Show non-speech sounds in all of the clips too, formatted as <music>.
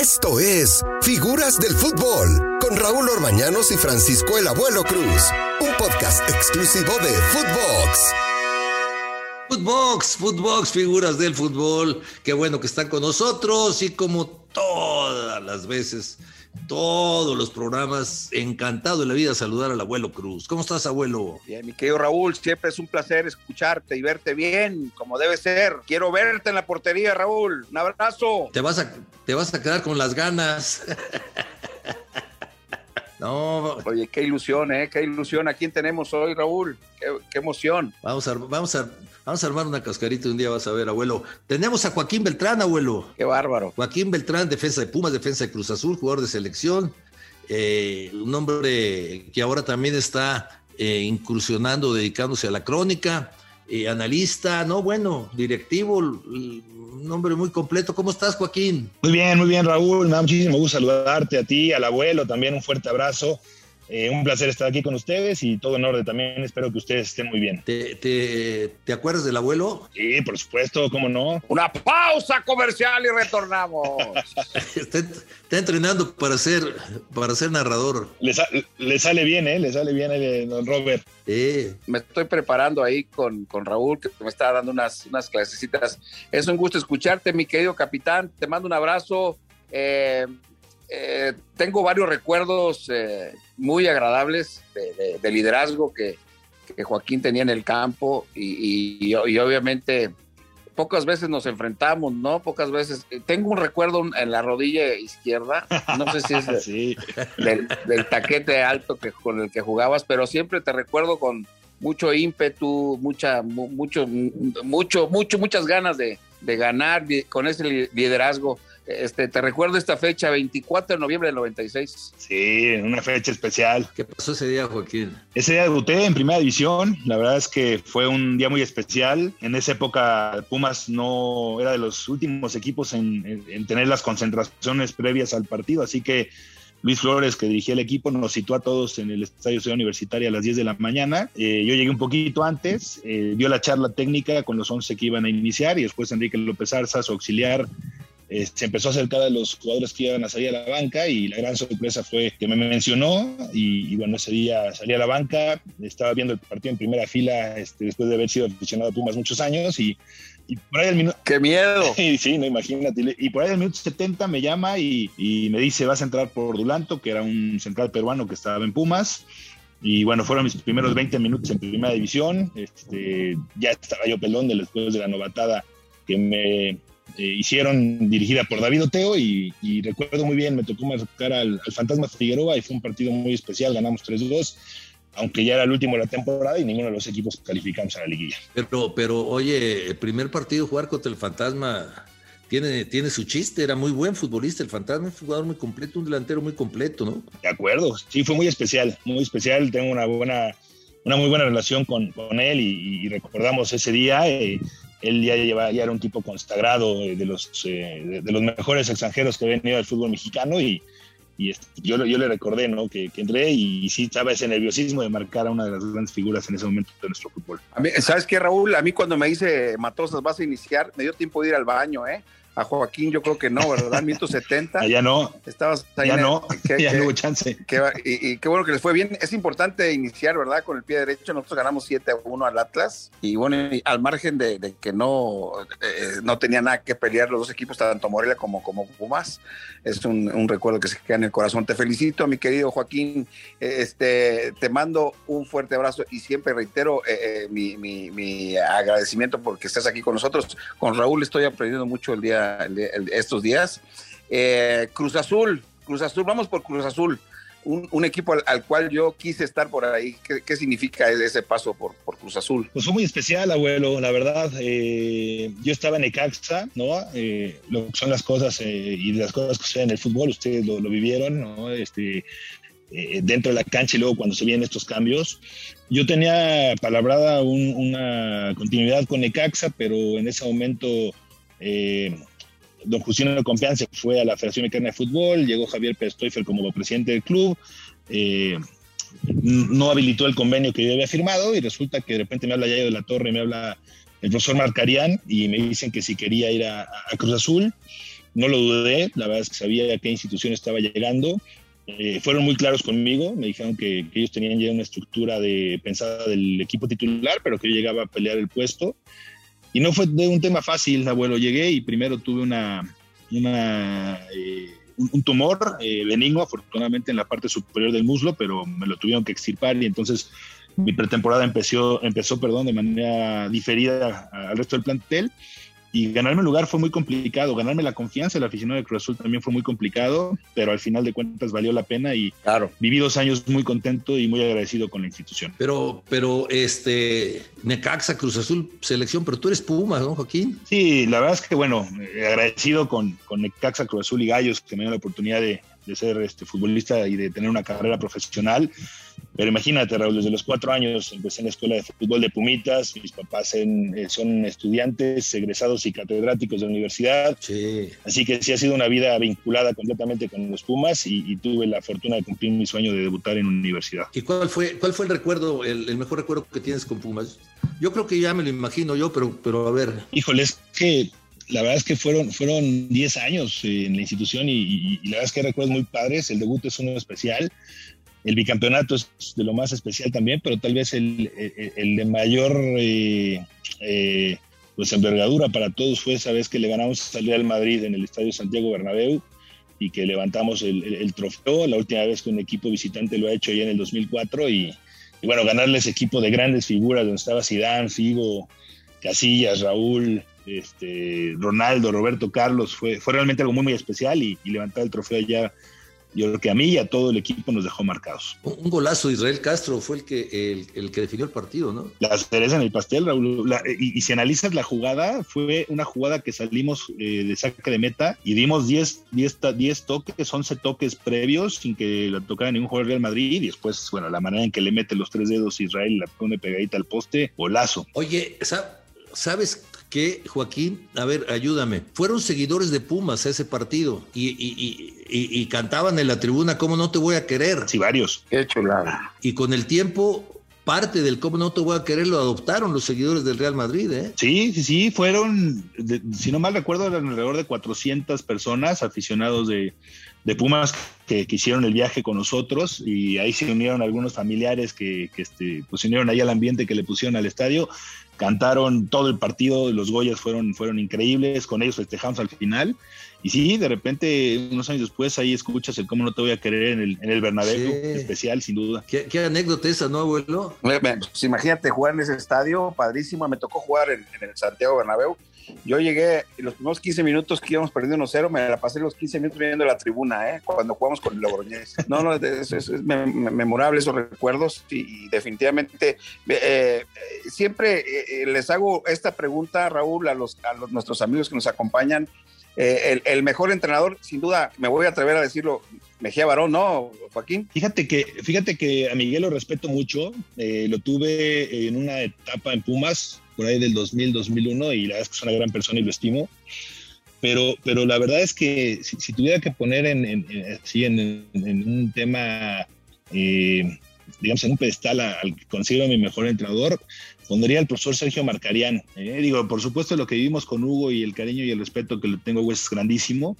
Esto es Figuras del Fútbol con Raúl Orbañanos y Francisco el Abuelo Cruz, un podcast exclusivo de Footbox. Footbox, Footbox, figuras del fútbol. Qué bueno que están con nosotros y como todas las veces, todos los programas, encantado de la vida saludar al abuelo Cruz. ¿Cómo estás, abuelo? Bien, mi querido Raúl, siempre es un placer escucharte y verte bien, como debe ser. Quiero verte en la portería, Raúl. Un abrazo. Te vas a, te vas a quedar con las ganas. <laughs> No. Oye, qué ilusión, ¿eh? Qué ilusión. ¿A quién tenemos hoy, Raúl? Qué, emoción. Vamos a, vamos, a, vamos a armar una cascarita un día, vas a ver, abuelo. Tenemos a Joaquín Beltrán, abuelo. Qué bárbaro. Joaquín Beltrán, defensa de Pumas, defensa de Cruz Azul, jugador de selección. Eh, un hombre que ahora también está eh, incursionando, dedicándose a la crónica. Eh, analista, no, bueno, directivo, un hombre muy completo. ¿Cómo estás, Joaquín? Muy bien, muy bien, Raúl. Me da muchísimo gusto saludarte a ti, al abuelo, también un fuerte abrazo. Eh, un placer estar aquí con ustedes y todo en orden también. Espero que ustedes estén muy bien. ¿Te, te, acuerdas del abuelo? Sí, por supuesto, cómo no. Una pausa comercial y retornamos. <laughs> está, entrenando para ser, para ser narrador. Le, sale bien, ¿eh? Le sale bien, el, don Robert. Sí. Me estoy preparando ahí con, con Raúl, que me está dando unas, unas clasecitas. Es un gusto escucharte, mi querido capitán. Te mando un abrazo. Eh, eh, tengo varios recuerdos eh, muy agradables de, liderazgo que, Joaquín tenía en el campo y, obviamente pocas veces nos enfrentamos, ¿no? Pocas veces. Tengo un recuerdo en la rodilla izquierda, no sé si es <laughs> del, taquete alto que, con el que jugabas, pero siempre te recuerdo con mucho ímpetu, mucha, mucho, mucho, mucho, muchas ganas de, de ganar con ese liderazgo. Este, te recuerdo esta fecha, 24 de noviembre del 96. Sí, una fecha especial. ¿Qué pasó ese día, Joaquín? Ese día debuté en primera división. La verdad es que fue un día muy especial. En esa época, Pumas no era de los últimos equipos en, tener las concentraciones previas al partido, así que Luis Flores, que dirigía el equipo, nos situó a todos en el Estadio Ciudad Universitaria a las 10 de la mañana. Eh, yo llegué un poquito antes, eh, dio la charla técnica con los 11 que iban a iniciar y después Enrique López Arza, su auxiliar, eh, se empezó a acercar a los jugadores que iban a salir a la banca y la gran sorpresa fue que me mencionó y, bueno, ese día salí a la banca, estaba viendo el partido en primera fila este, después de haber sido aficionado a Pumas muchos años y, por ahí el minuto... ¡Qué miedo! <laughs> Sí, sí, no, imagínate. Y por ahí el minuto 70 me llama y, me dice, vas a entrar por Dulanto, que era un central peruano que estaba en Pumas. Y bueno, fueron mis primeros 20 minutos en primera división. Este, ya estaba yo pelón después de la novatada que me, eh, hicieron dirigida por David Oteo y, recuerdo muy bien, me tocó marcar al, al, Fantasma Figueroa y fue un partido muy especial, ganamos 3-2, aunque ya era el último de la temporada y ninguno de los equipos calificamos a la liguilla. Pero, pero oye, el primer partido jugar contra el Fantasma tiene, tiene su chiste, era muy buen futbolista, el Fantasma es un jugador muy completo, un delantero muy completo, ¿no? De acuerdo, sí, fue muy especial, muy especial, tengo una buena una muy buena relación con, con él y, recordamos ese día. Eh, él ya, lleva, ya era un tipo consagrado eh, de los, eh, de, los mejores extranjeros que habían venido al fútbol mexicano y, y yo, yo le recordé ¿no? que, que entré y, sí estaba ese nerviosismo de marcar a una de las grandes figuras en ese momento de nuestro fútbol. ¿Sabes qué, Raúl? A mí cuando me dice Matosas vas a iniciar, me dio tiempo de ir al baño, ¿eh? A Joaquín, yo creo que no, ¿verdad? <laughs> 170. Ya no. Estabas Ya no. <laughs> <laughs> ya no hubo chance. y, qué bueno que les fue bien. Es importante iniciar, ¿verdad? Con el pie derecho. Nosotros ganamos 7 a 1 al Atlas. Y bueno, al margen de, que no, eh, no tenía nada que pelear los dos equipos, tanto Morelia como, como Pumas, es un, recuerdo que se queda en el corazón. Te felicito, mi querido Joaquín. Este, te mando un fuerte abrazo y siempre reitero eh, eh, mi, mi agradecimiento porque estás aquí con nosotros. Con Raúl estoy aprendiendo mucho el día estos días. Eh, Cruz Azul, Cruz Azul, vamos por Cruz Azul, un, equipo al, cual yo quise estar por ahí. ¿Qué, significa ese paso por, Cruz Azul? Pues fue muy especial, abuelo, la verdad. Eh, yo estaba en Ecaxa, ¿no? Eh, lo que son las cosas y las cosas que suceden en el fútbol, ustedes lo, vivieron, ¿no? Este, dentro de la cancha y luego cuando se vienen estos cambios. Yo tenía palabrada una continuidad con Ecaxa, pero en ese momento don Justino Confianza fue a la Federación Mexicana de Fútbol, llegó Javier Pérez como presidente del club, eh, no habilitó el convenio que yo había firmado y resulta que de repente me habla Yayo de la Torre, me habla el profesor Marcarián y me dicen que si quería ir a, Cruz Azul. no lo dudé, la verdad es que sabía a qué institución estaba llegando. Eh, fueron muy claros conmigo, me dijeron que, ellos tenían ya una estructura de pensada del equipo titular, pero que yo llegaba a pelear el puesto. Y no fue de un tema fácil, abuelo. Llegué y primero tuve una, una eh, un, tumor eh, benigno, afortunadamente en la parte superior del muslo, pero me lo tuvieron que extirpar y entonces mi pretemporada empezó, empezó perdón, de manera diferida al resto del plantel y ganarme el lugar fue muy complicado, ganarme la confianza del aficionado de Cruz Azul también fue muy complicado, pero al final de cuentas valió la pena y claro. viví dos años muy contento y muy agradecido con la institución. Pero, pero este, Necaxa, Cruz Azul, selección, pero tú eres Puma, ¿no, Joaquín? Sí, la verdad es que bueno, agradecido con, con Necaxa, Cruz Azul y Gallos que me dieron la oportunidad de, de ser este, futbolista y de tener una carrera profesional. Pero imagínate, Raúl, desde los cuatro años empecé en la escuela de fútbol de Pumitas, mis papás eh, son estudiantes, egresados y catedráticos de la universidad. Así que sí ha sido una vida vinculada completamente con los Pumas y, tuve la fortuna de cumplir mi sueño de debutar en universidad. ¿Y cuál fue, cuál fue el recuerdo, el, mejor recuerdo que tienes con Pumas? Yo creo que ya me lo imagino yo, pero, pero a ver. Híjole, es que la verdad es que fueron, fueron 10 años en la institución y, la verdad es que hay recuerdos muy padres. El debut es uno especial. El bicampeonato es de lo más especial también, pero tal vez el, el, de mayor eh, eh, pues envergadura para todos fue esa vez que le ganamos al Real Madrid en el Estadio Santiago Bernabéu y que levantamos el, trofeo. La última vez que un equipo visitante lo ha hecho ya en el 2004 y, y bueno, ganarles equipo de grandes figuras donde estaba Zidane, Figo, Casillas, Raúl, este, Ronaldo, Roberto Carlos, fue, fue realmente algo muy, muy especial y, levantar el trofeo ya, yo creo que a mí y a todo el equipo nos dejó marcados. Un, golazo de Israel Castro fue el que, el, que definió el partido, ¿no? La cereza en el pastel, Raúl. y, si analizas la jugada, fue una jugada que salimos eh, de saque de meta y dimos 10, 10, 10 toques, 11 toques previos sin que la tocara ningún jugador del Madrid. Y después, bueno, la manera en que le mete los tres dedos Israel la pone pegadita al poste, golazo. Oye, ¿sabes que, Joaquín, a ver, ayúdame, fueron seguidores de Pumas a ese partido y, cantaban en la tribuna, ¿cómo no te voy a querer? Sí, varios. Qué chulada. Y con el tiempo, parte del cómo no te voy a querer lo adoptaron los seguidores del Real Madrid, ¿eh? Sí, sí, sí, fueron, si no mal recuerdo, eran alrededor de 400 personas aficionados de, Pumas que, hicieron el viaje con nosotros y ahí se unieron algunos familiares que, que este, pues, se unieron ahí al ambiente que le pusieron al estadio cantaron todo el partido, los Goyas fueron, fueron increíbles, con ellos festejamos al final. Y sí, de repente, unos años después, ahí escuchas el cómo no te voy a querer en el, en el Bernabéu, especial, sin duda. ¿Qué, anécdota esa, ¿no, abuelo? Pues, imagínate jugar en ese estadio, padrísimo. Me tocó jugar en, en el Santiago Bernabéu yo llegué los primeros 15 minutos que íbamos perdiendo 1-0, me la pasé los 15 minutos viendo la tribuna, ¿eh? cuando jugamos con el Logroñés. No, no, es, memorable esos recuerdos y, definitivamente eh, siempre eh, les hago esta pregunta, Raúl, a, los, a nuestros amigos que nos acompañan. Eh, el, mejor entrenador, sin duda, me voy a atrever a decirlo, Mejía Barón, ¿no, Joaquín? Fíjate que, fíjate que a Miguel lo respeto mucho, lo tuve en una etapa en Pumas, por ahí del 2000, 2001, y la verdad es que es una gran persona y lo estimo. Pero, pero la verdad es que si, tuviera que poner en, en, en, un tema, eh, digamos, en un pedestal al que considero mi mejor entrenador, pondría al profesor Sergio Marcarián. Eh. Digo, por supuesto, lo que vivimos con Hugo y el cariño y el respeto que le tengo es grandísimo,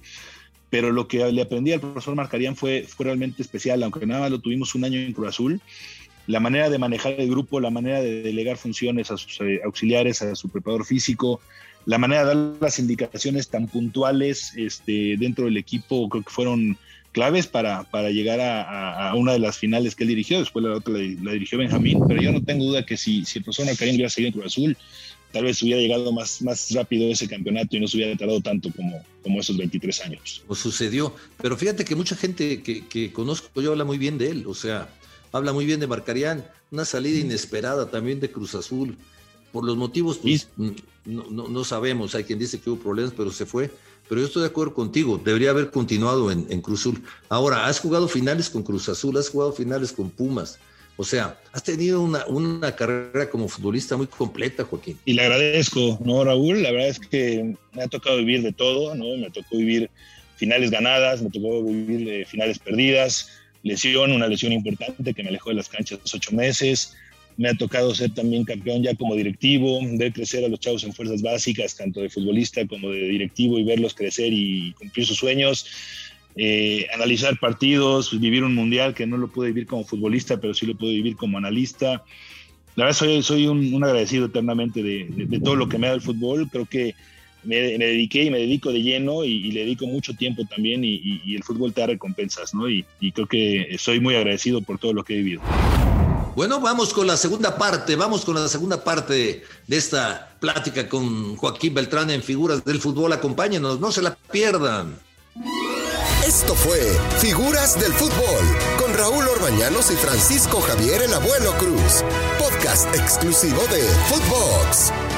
pero lo que le aprendí al profesor Marcarián fue, fue realmente especial, aunque nada más lo tuvimos un año en Cruz Azul la manera de manejar el grupo, la manera de delegar funciones a sus eh, auxiliares, a su preparador físico, la manera de dar las indicaciones tan puntuales este, dentro del equipo, creo que fueron claves para, para llegar a, una de las finales que él dirigió, después la otra la, dirigió Benjamín, pero yo no tengo duda que si, si el profesor Marcarín hubiera seguido en Cruz Azul, tal vez hubiera llegado más, más rápido ese campeonato y no se hubiera tardado tanto como, como esos 23 años. Pues sucedió, pero fíjate que mucha gente que, que conozco yo habla muy bien de él, o sea, habla muy bien de Marcarián, una salida inesperada también de Cruz Azul. Por los motivos, pues, no, sabemos, hay quien dice que hubo problemas, pero se fue. Pero yo estoy de acuerdo contigo, debería haber continuado en, Cruz Azul. Ahora, has jugado finales con Cruz Azul, has jugado finales con Pumas. O sea, has tenido una, una, carrera como futbolista muy completa, Joaquín. Y le agradezco, ¿no, Raúl? La verdad es que me ha tocado vivir de todo, ¿no? Me tocó vivir finales ganadas, me tocó vivir finales perdidas, lesión, una lesión importante que me alejó de las canchas ocho meses, me ha tocado ser también campeón ya como directivo, ver crecer a los chavos en fuerzas básicas, tanto de futbolista como de directivo, y verlos crecer y cumplir sus sueños. Eh, analizar partidos, vivir un mundial que no lo pude vivir como futbolista, pero sí lo pude vivir como analista. La verdad, soy, soy un, agradecido eternamente de, todo lo que me da el fútbol. Creo que me, dediqué y me dedico de lleno y, le dedico mucho tiempo también y, el fútbol te da recompensas, ¿no? Y, creo que soy muy agradecido por todo lo que he vivido. Bueno, vamos con la segunda parte, vamos con la segunda parte de esta plática con Joaquín Beltrán en Figuras del Fútbol. Acompáñenos, no se la pierdan. Esto fue Figuras del Fútbol con Raúl Orbañanos y Francisco Javier el Abuelo Cruz, podcast exclusivo de Footbox.